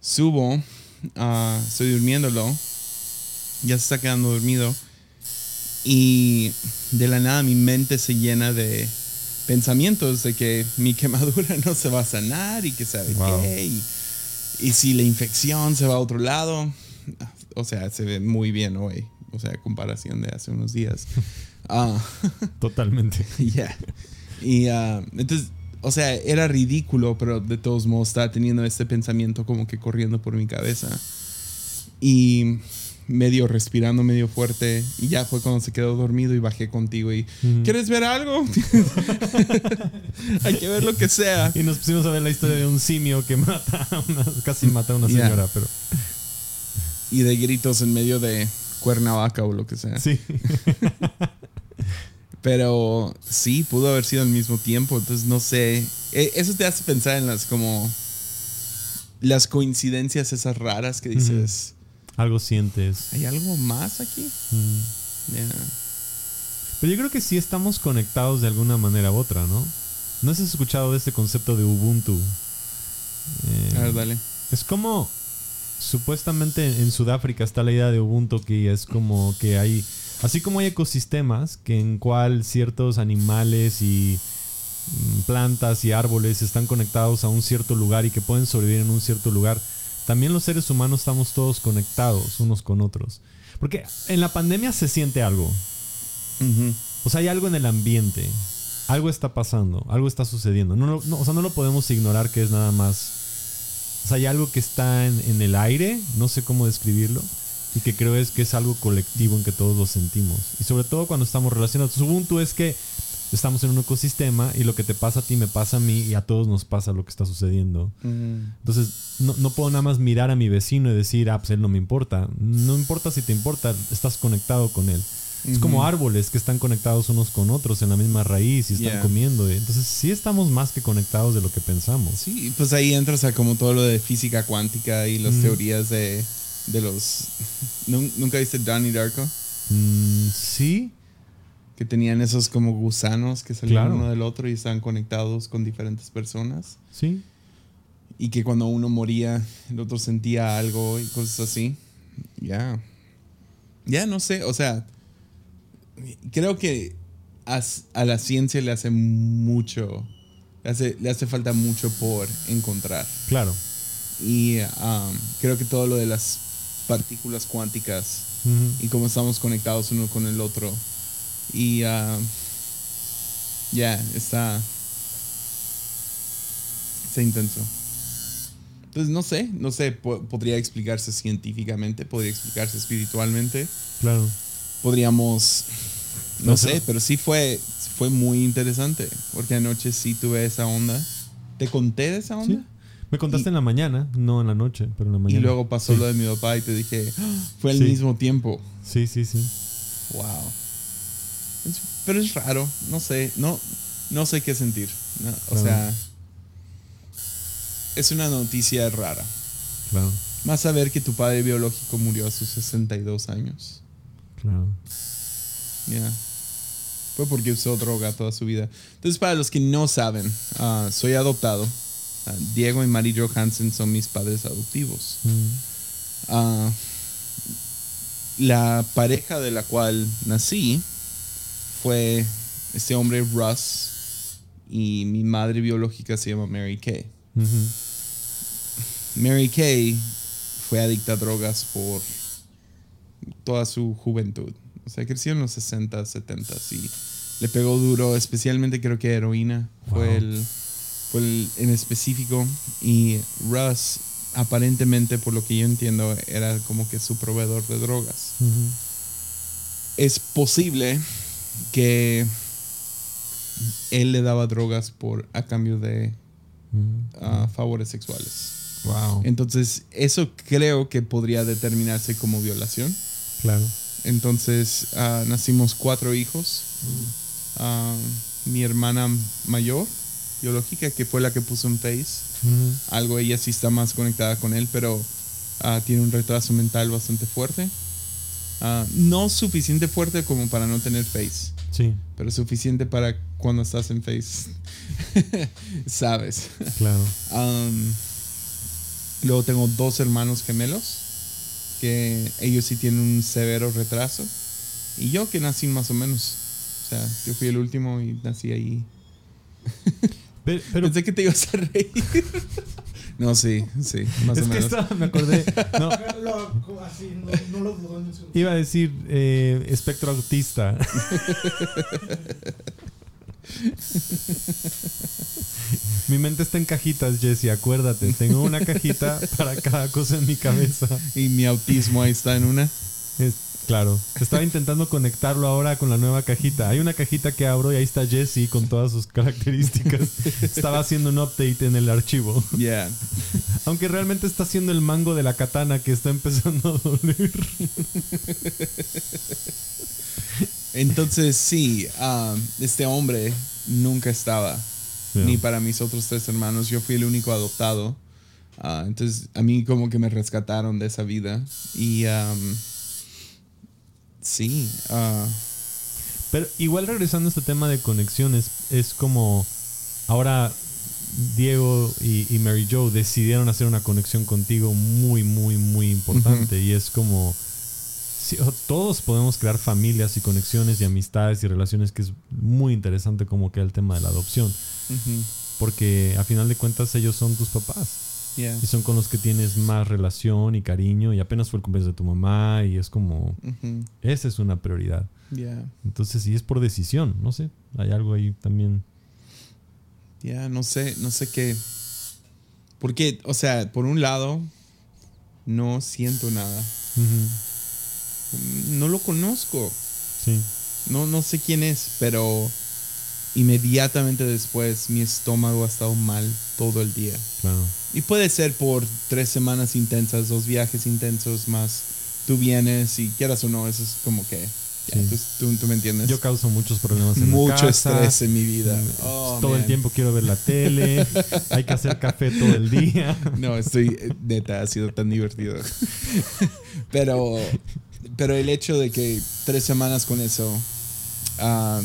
Subo. ah, estoy durmiéndolo. Ya se está quedando dormido. Y de la nada mi mente se llena de pensamientos de que mi quemadura no se va a sanar y que sabe Wow. qué. Y, y si la infección se va a otro lado. O sea, se ve muy bien hoy. O sea, comparación de hace unos días. Ah. Totalmente. Ya. Y ah, entonces, o sea, era ridículo, pero de todos modos estaba teniendo este pensamiento como que corriendo por mi cabeza. Y medio respirando medio fuerte. Y ya fue cuando se quedó dormido y bajé contigo y. ¿quieres ver algo? Hay que ver lo que sea. Y nos pusimos a ver la historia de un simio que mata a una, casi mata a una señora, pero Y de gritos en medio de Cuernavaca o lo que sea. sí. Pero sí, pudo haber sido al mismo tiempo. Entonces no sé. E- Eso te hace pensar en las como. Las coincidencias esas raras que dices. Algo sientes. ¿Hay algo más aquí? Mm. Pero yo creo que sí estamos conectados de alguna manera u otra, ¿no? ¿No has escuchado de este concepto de Ubuntu? Eh, A ver, dale. Es como supuestamente en Sudáfrica está la idea de Ubuntu que es como que hay así como hay ecosistemas que en cual ciertos animales y mm, plantas y árboles están conectados a un cierto lugar y que pueden sobrevivir en un cierto lugar, también los seres humanos estamos todos conectados unos con otros. Porque en la pandemia se siente algo. O sea, hay algo en el ambiente. Algo está pasando, algo está sucediendo. No, no, o sea, no lo podemos ignorar que es nada más. O sea, hay algo que está en, en el aire, no sé cómo describirlo, y que creo es que es algo colectivo en que todos lo sentimos. Y sobre todo cuando estamos relacionados. Ubuntu es que estamos en un ecosistema y lo que te pasa a ti me pasa a mí y a todos nos pasa lo que está sucediendo. Ujú. Entonces, no, no puedo nada más mirar a mi vecino y decir, ah, pues él no me importa. No importa si te importa, estás conectado con él. Es como árboles que están conectados unos con otros en la misma raíz y están Yeah. comiendo. Entonces, sí estamos más que conectados de lo que pensamos. Sí, pues ahí entras a como todo lo de física cuántica y las Mm. teorías de, de los. ¿Nun- ¿Nunca viste Donnie Darko? Mm, sí, Que tenían esos como gusanos que salían Claro. uno del otro y estaban conectados con diferentes personas. sí. Y que cuando uno moría, el otro sentía algo y cosas así. Ya. Ya, no sé. O sea, creo que a, la ciencia le hace mucho. Le hace, le hace falta mucho por encontrar. Claro. Y um, creo que todo lo de las partículas cuánticas y cómo estamos conectados uno con el otro. Y um, ya, está. Está intenso. Entonces, no sé, no sé, po- podría explicarse científicamente, podría explicarse espiritualmente, Claro. podríamos No sé, pero sí fue, fue muy interesante. Porque anoche sí tuve esa onda. ¿Te conté de esa onda? Sí. Me contaste Y- en la mañana, no en la noche, pero en la Y mañana. luego pasó Sí. lo de mi papá y te dije, "Ah, fue al Sí. mismo tiempo. Sí, sí, sí. Wow. Es- pero es raro, no sé, no, no sé qué sentir. ¿no? O Claro. sea, es una noticia rara. Claro, Más saber que tu padre biológico murió a sus 62 años. claro. Ya. Fue porque usó droga toda su vida. Entonces, para los que no saben, ah, soy adoptado. Ah, Diego y Mary Johansen son mis padres adoptivos. Mm, Ah, la pareja de la cual nací fue este hombre Russ y mi madre biológica se llama Mary Kay. Mary Kay fue adicta a drogas por toda su juventud. O sea, creció en los 60, 70 y le pegó duro, especialmente creo que heroína fue, el, fue el en específico. Y Russ, aparentemente, por lo que yo entiendo, era como que su proveedor de drogas. Es posible que él le daba drogas por a cambio de Mm. ah, favores sexuales. Wow. Entonces, eso creo que podría determinarse como violación. Claro. Entonces, ah, nacimos cuatro hijos. Ah, mi hermana mayor, biológica, que fue la que puso un face. Ujú. Algo ella sí está más conectada con él, pero tiene un retraso mental bastante fuerte. Ah, no suficiente fuerte como para no tener face, Sí, pero suficiente para cuando estás en face. Sabes. claro. Um, luego tengo dos hermanos gemelos, que ellos sí tienen un severo retraso. Y yo que nací más o menos. O sea, yo fui el último y nací ahí. Pe- Pero, Pensé que te ibas a reír. no, sí, sí, más es o que menos. estaba, me acordé. No, Lo- así, no, no lo dudó ni un segundo. iba a decir eh, espectro autista. Mi mente está en cajitas, Jesse, acuérdate. Tengo una cajita para cada cosa en mi cabeza. Y mi autismo ahí está en una. Es, claro. Estaba intentando conectarlo ahora con la nueva cajita. Hay una cajita que abro y ahí está Jesse con todas sus características. Estaba haciendo un update en el archivo. Yeah. Aunque realmente está haciendo el mango de la katana que está empezando a doler. Entonces, sí, ah, este hombre nunca estaba. Ni para mis otros tres hermanos. Yo fui el único adoptado. Ah, entonces, a mí como que me rescataron de esa vida. Y am, sí, ah, Pero igual regresando a este tema de conexiones, es como ahora Diego y, y Mary Jo decidieron hacer una conexión contigo muy, muy, muy importante. Y es como sí, todos podemos crear familias y conexiones y amistades y relaciones que es muy interesante como queda el tema de la adopción. Porque a final de cuentas ellos son tus papás. yeah, Y son con los que tienes más relación y cariño. Y apenas fue el cumpleaños de tu mamá. Y es como, esa es una prioridad. yeah, Entonces, sí es por decisión, no sé. Hay algo ahí también. Yeah, no sé, no sé qué. Porque, o sea, por un lado, no siento nada. No lo conozco. Sí, No, no sé quién es, pero inmediatamente después mi estómago ha estado mal todo el día. claro. Y puede ser por tres semanas intensas, dos viajes intensos más tú vienes y quieras o no, eso es como que... ya, Sí. tú, me entiendes. Yo causo muchos problemas en Mucho casa. estrés en mi vida. Mm, Oh, todo el tiempo quiero ver la tele. Hay que hacer café todo el día. No, estoy... eh, Neta, ha sido tan divertido. pero, pero el hecho de que tres semanas con eso... ah,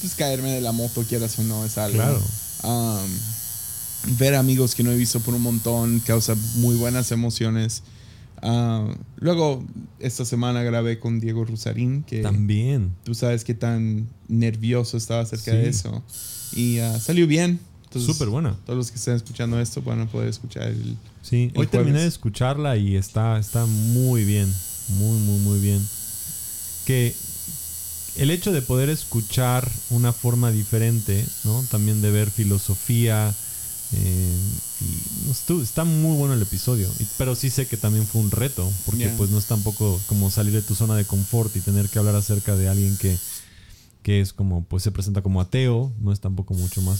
pues caerme de la moto, quieras o no, es algo... Claro. Um, ver amigos que no he visto por un montón causa muy buenas emociones. Ah, luego, esta semana grabé con Diego Rusarín, que También. tú sabes qué tan nervioso estaba acerca Sí. de eso. Y ah, salió bien. Súper buena. Todos los que estén escuchando esto van a poder escuchar el... Sí, El hoy terminé de escucharla y está, está muy bien. Muy, muy, muy bien. Que el hecho de poder escuchar una forma diferente, ¿no? También de ver filosofía. Eh, y no, estu- está muy bueno el episodio. Y- pero sí sé que también fue un reto. Porque Yeah. pues no es tampoco como salir de tu zona de confort y tener que hablar acerca de alguien que que es como, pues se presenta como ateo, no es tampoco mucho más,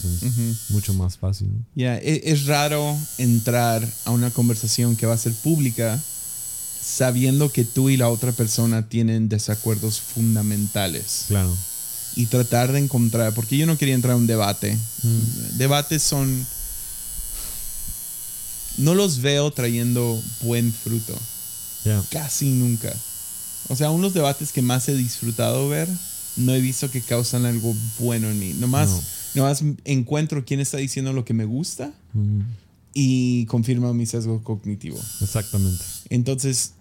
mucho más fácil. ¿no? Ya, e- es, raro entrar a una conversación que va a ser pública sabiendo que tú y la otra persona tienen desacuerdos fundamentales Claro. y tratar de encontrar, porque yo no quería entrar a un debate. Mm. Debates son... No los veo trayendo buen fruto, casi nunca. O sea, unos debates que más he disfrutado ver, no he visto que causan algo bueno en mí. Nomás, No. nomás encuentro quién está diciendo lo que me gusta Mm, y confirma mi sesgo cognitivo. Exactamente. Entonces,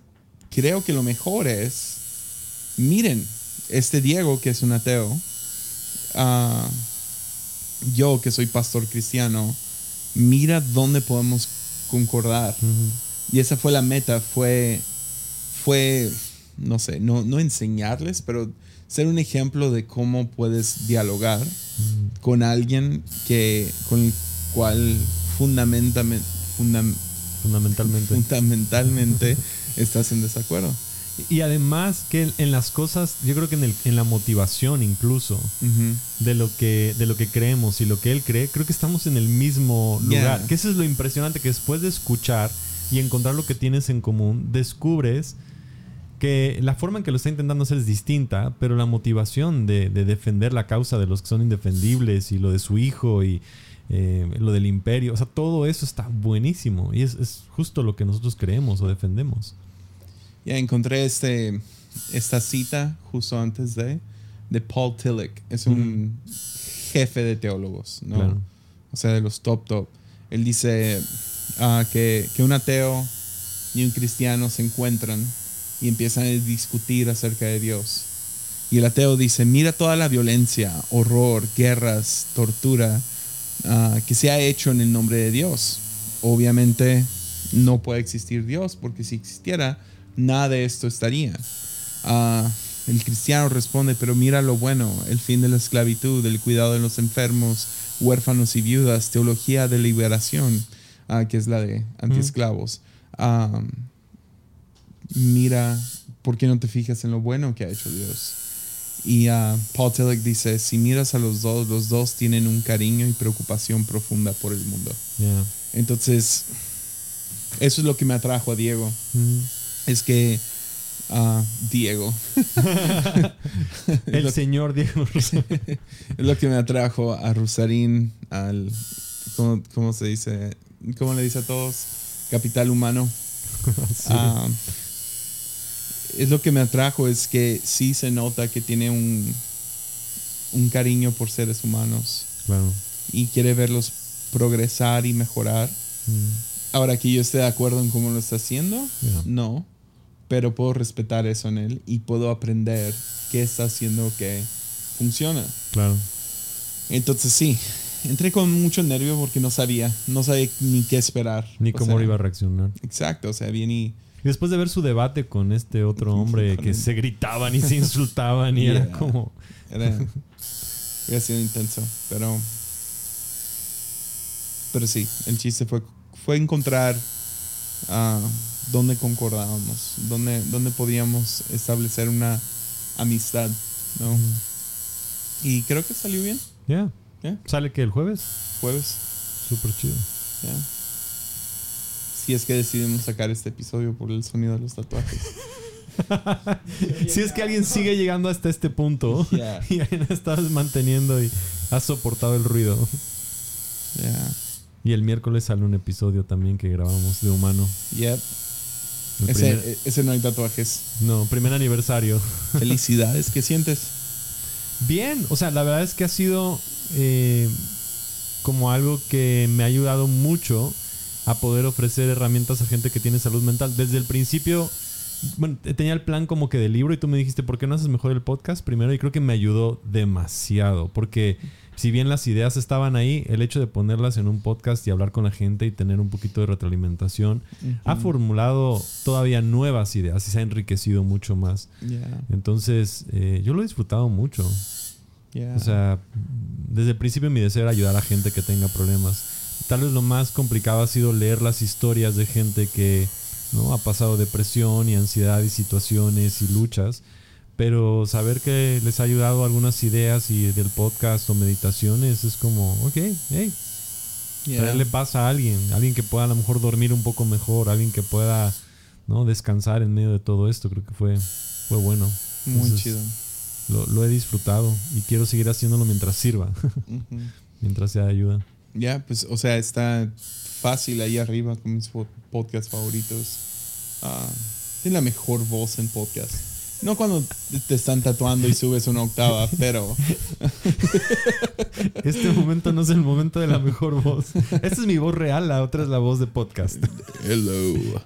creo que lo mejor es, miren, este Diego que es un ateo, ah, yo que soy pastor cristiano, mira dónde podemos concordar. Y esa fue la meta, fue, fue, no sé, no, no enseñarles, pero ser un ejemplo de cómo puedes dialogar con alguien que, con el cual fundamentamente, fundam- Fundamentalmente. fundamentalmente estás en desacuerdo. Y además que en las cosas, yo creo que en, el- en la motivación incluso de lo que de lo que creemos y lo que él cree, creo que estamos en el mismo Yeah. lugar. Que eso es lo impresionante que después de escuchar y encontrar lo que tienes en común, descubres que la forma en que lo está intentando hacer es distinta, pero la motivación de, de defender la causa de los que son indefendibles y lo de su hijo y eh, lo del imperio, o sea, todo eso está buenísimo y es, es justo lo que nosotros creemos o defendemos. Ya encontré este, esta cita justo antes de, de Paul Tillich. Es un jefe de teólogos, ¿no? Claro. O sea, de los top top. Él dice ah, que, que un ateo y un cristiano se encuentran y empiezan a discutir acerca de Dios. Y el ateo dice, mira toda la violencia, horror, guerras, tortura ah, que se ha hecho en el nombre de Dios. Obviamente no puede existir Dios porque si existiera, nada de esto estaría. Ah, el cristiano responde, pero mira lo bueno, el fin de la esclavitud, el cuidado de los enfermos, huérfanos y viudas, teología de liberación, ah, que es la de antiesclavos. Ah, mira, ¿por qué no te fijas en lo bueno que ha hecho Dios? Y ah, Paul Tillich dice, si miras a los dos, los dos tienen un cariño y preocupación profunda por el mundo. Yeah. Entonces, eso es lo que me atrajo a Diego. Ujú. Es que ah, Diego El señor Diego es lo que me atrajo a Rusarín, al ¿cómo, cómo se dice? ¿Cómo le dice a todos? Capital humano. Sí. Ah, es lo que me atrajo, es que sí se nota que tiene un, un cariño por seres humanos claro. y quiere verlos progresar y mejorar. Mm. Ahora que yo esté de acuerdo en cómo lo está haciendo, Yeah. no, pero puedo respetar eso en él y puedo aprender qué está haciendo que funciona. Claro. Entonces sí, entré con mucho nervio porque no sabía, no sabía ni qué esperar. Ni O cómo sea, iba a reaccionar. Exacto, o sea, bien y... Después de ver su debate con este otro hombre que el- se gritaban y se insultaban y era como... Era, hubiera sido intenso, pero... Pero sí, el chiste fue, fue encontrar ah, dónde concordábamos, dónde, dónde podíamos establecer una amistad, ¿no? Y creo que salió bien, Ya. ¿ya? ¿Sale que el jueves? Jueves, Súper chido. ya. Si es que decidimos sacar este episodio por el sonido de los tatuajes. Si es que alguien sigue llegando hasta este punto Yeah. y ahí estás manteniendo y has soportado el ruido. Ya. Y el miércoles sale un episodio también que grabamos de humano. Yep. Ese, primer- ese no hay tatuajes. no, primer aniversario. Felicidades, ¿qué sientes? Bien, o sea, la verdad es que ha sido eh, como algo que me ha ayudado mucho a poder ofrecer herramientas a gente que tiene salud mental. Desde el principio, bueno, tenía el plan como que del libro y tú me dijiste, ¿por qué no haces mejor el podcast primero? Y creo que me ayudó demasiado, porque si bien las ideas estaban ahí, el hecho de ponerlas en un podcast y hablar con la gente y tener un poquito de retroalimentación, ha formulado todavía nuevas ideas y se ha enriquecido mucho más. Entonces, eh, yo lo he disfrutado mucho. O sea, desde el principio mi deseo era ayudar a gente que tenga problemas. Tal vez lo más complicado ha sido leer las historias de gente que ¿no? ha pasado depresión y ansiedad y situaciones y luchas. Pero saber que les ha ayudado algunas ideas y del podcast o meditaciones es como, ok, hey, Yeah. traerle paz a alguien, alguien que pueda a lo mejor dormir un poco mejor, alguien que pueda ¿no? descansar en medio de todo esto, creo que fue, fue bueno. Muy chido. Lo, lo he disfrutado y quiero seguir haciéndolo mientras sirva, mientras sea de ayuda. Ya, pues, o sea, está fácil ahí arriba con mis po- podcasts favoritos. Ah, tiene la mejor voz en podcast. No cuando te están tatuando y subes una octava, pero Este momento no es el momento de la mejor voz. Esta es mi voz real, la otra es la voz de podcast. hello.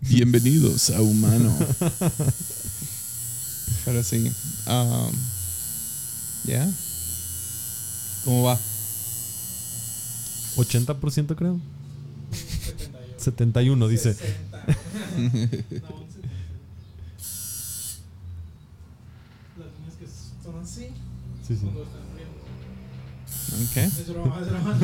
Bienvenidos a Humano. Pero sí. um, ¿Ya? ¿Cómo va? 80% creo. 71. 71 dice. 60. No, un 70. Las líneas así Sí, sí. cuando están muriendo. Ok. Es broma, es broma.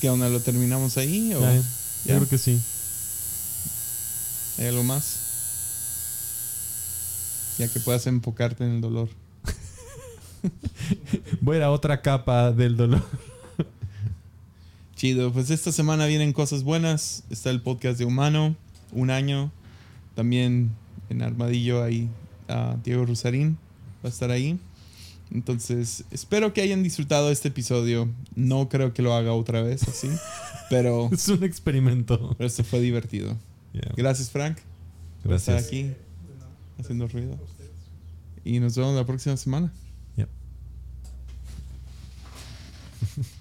¿Qué onda? ¿Lo terminamos ahí? ¿O Ya, ya? Yo creo que sí. ¿Hay algo más? Ya que puedas enfocarte en el dolor. Voy a ir a otra capa del dolor. Chido. Pues esta semana vienen cosas buenas. Está el podcast de Humano, un año. También en Armadillo ahí uh, Diego Rosarín va a estar ahí. Entonces, espero que hayan disfrutado este episodio. No creo que lo haga otra vez así, pero... es un experimento. Pero esto fue divertido. Yeah. Gracias, Frank. Gracias. Por estar aquí haciendo ruido. Y nos vemos la próxima semana. Yep.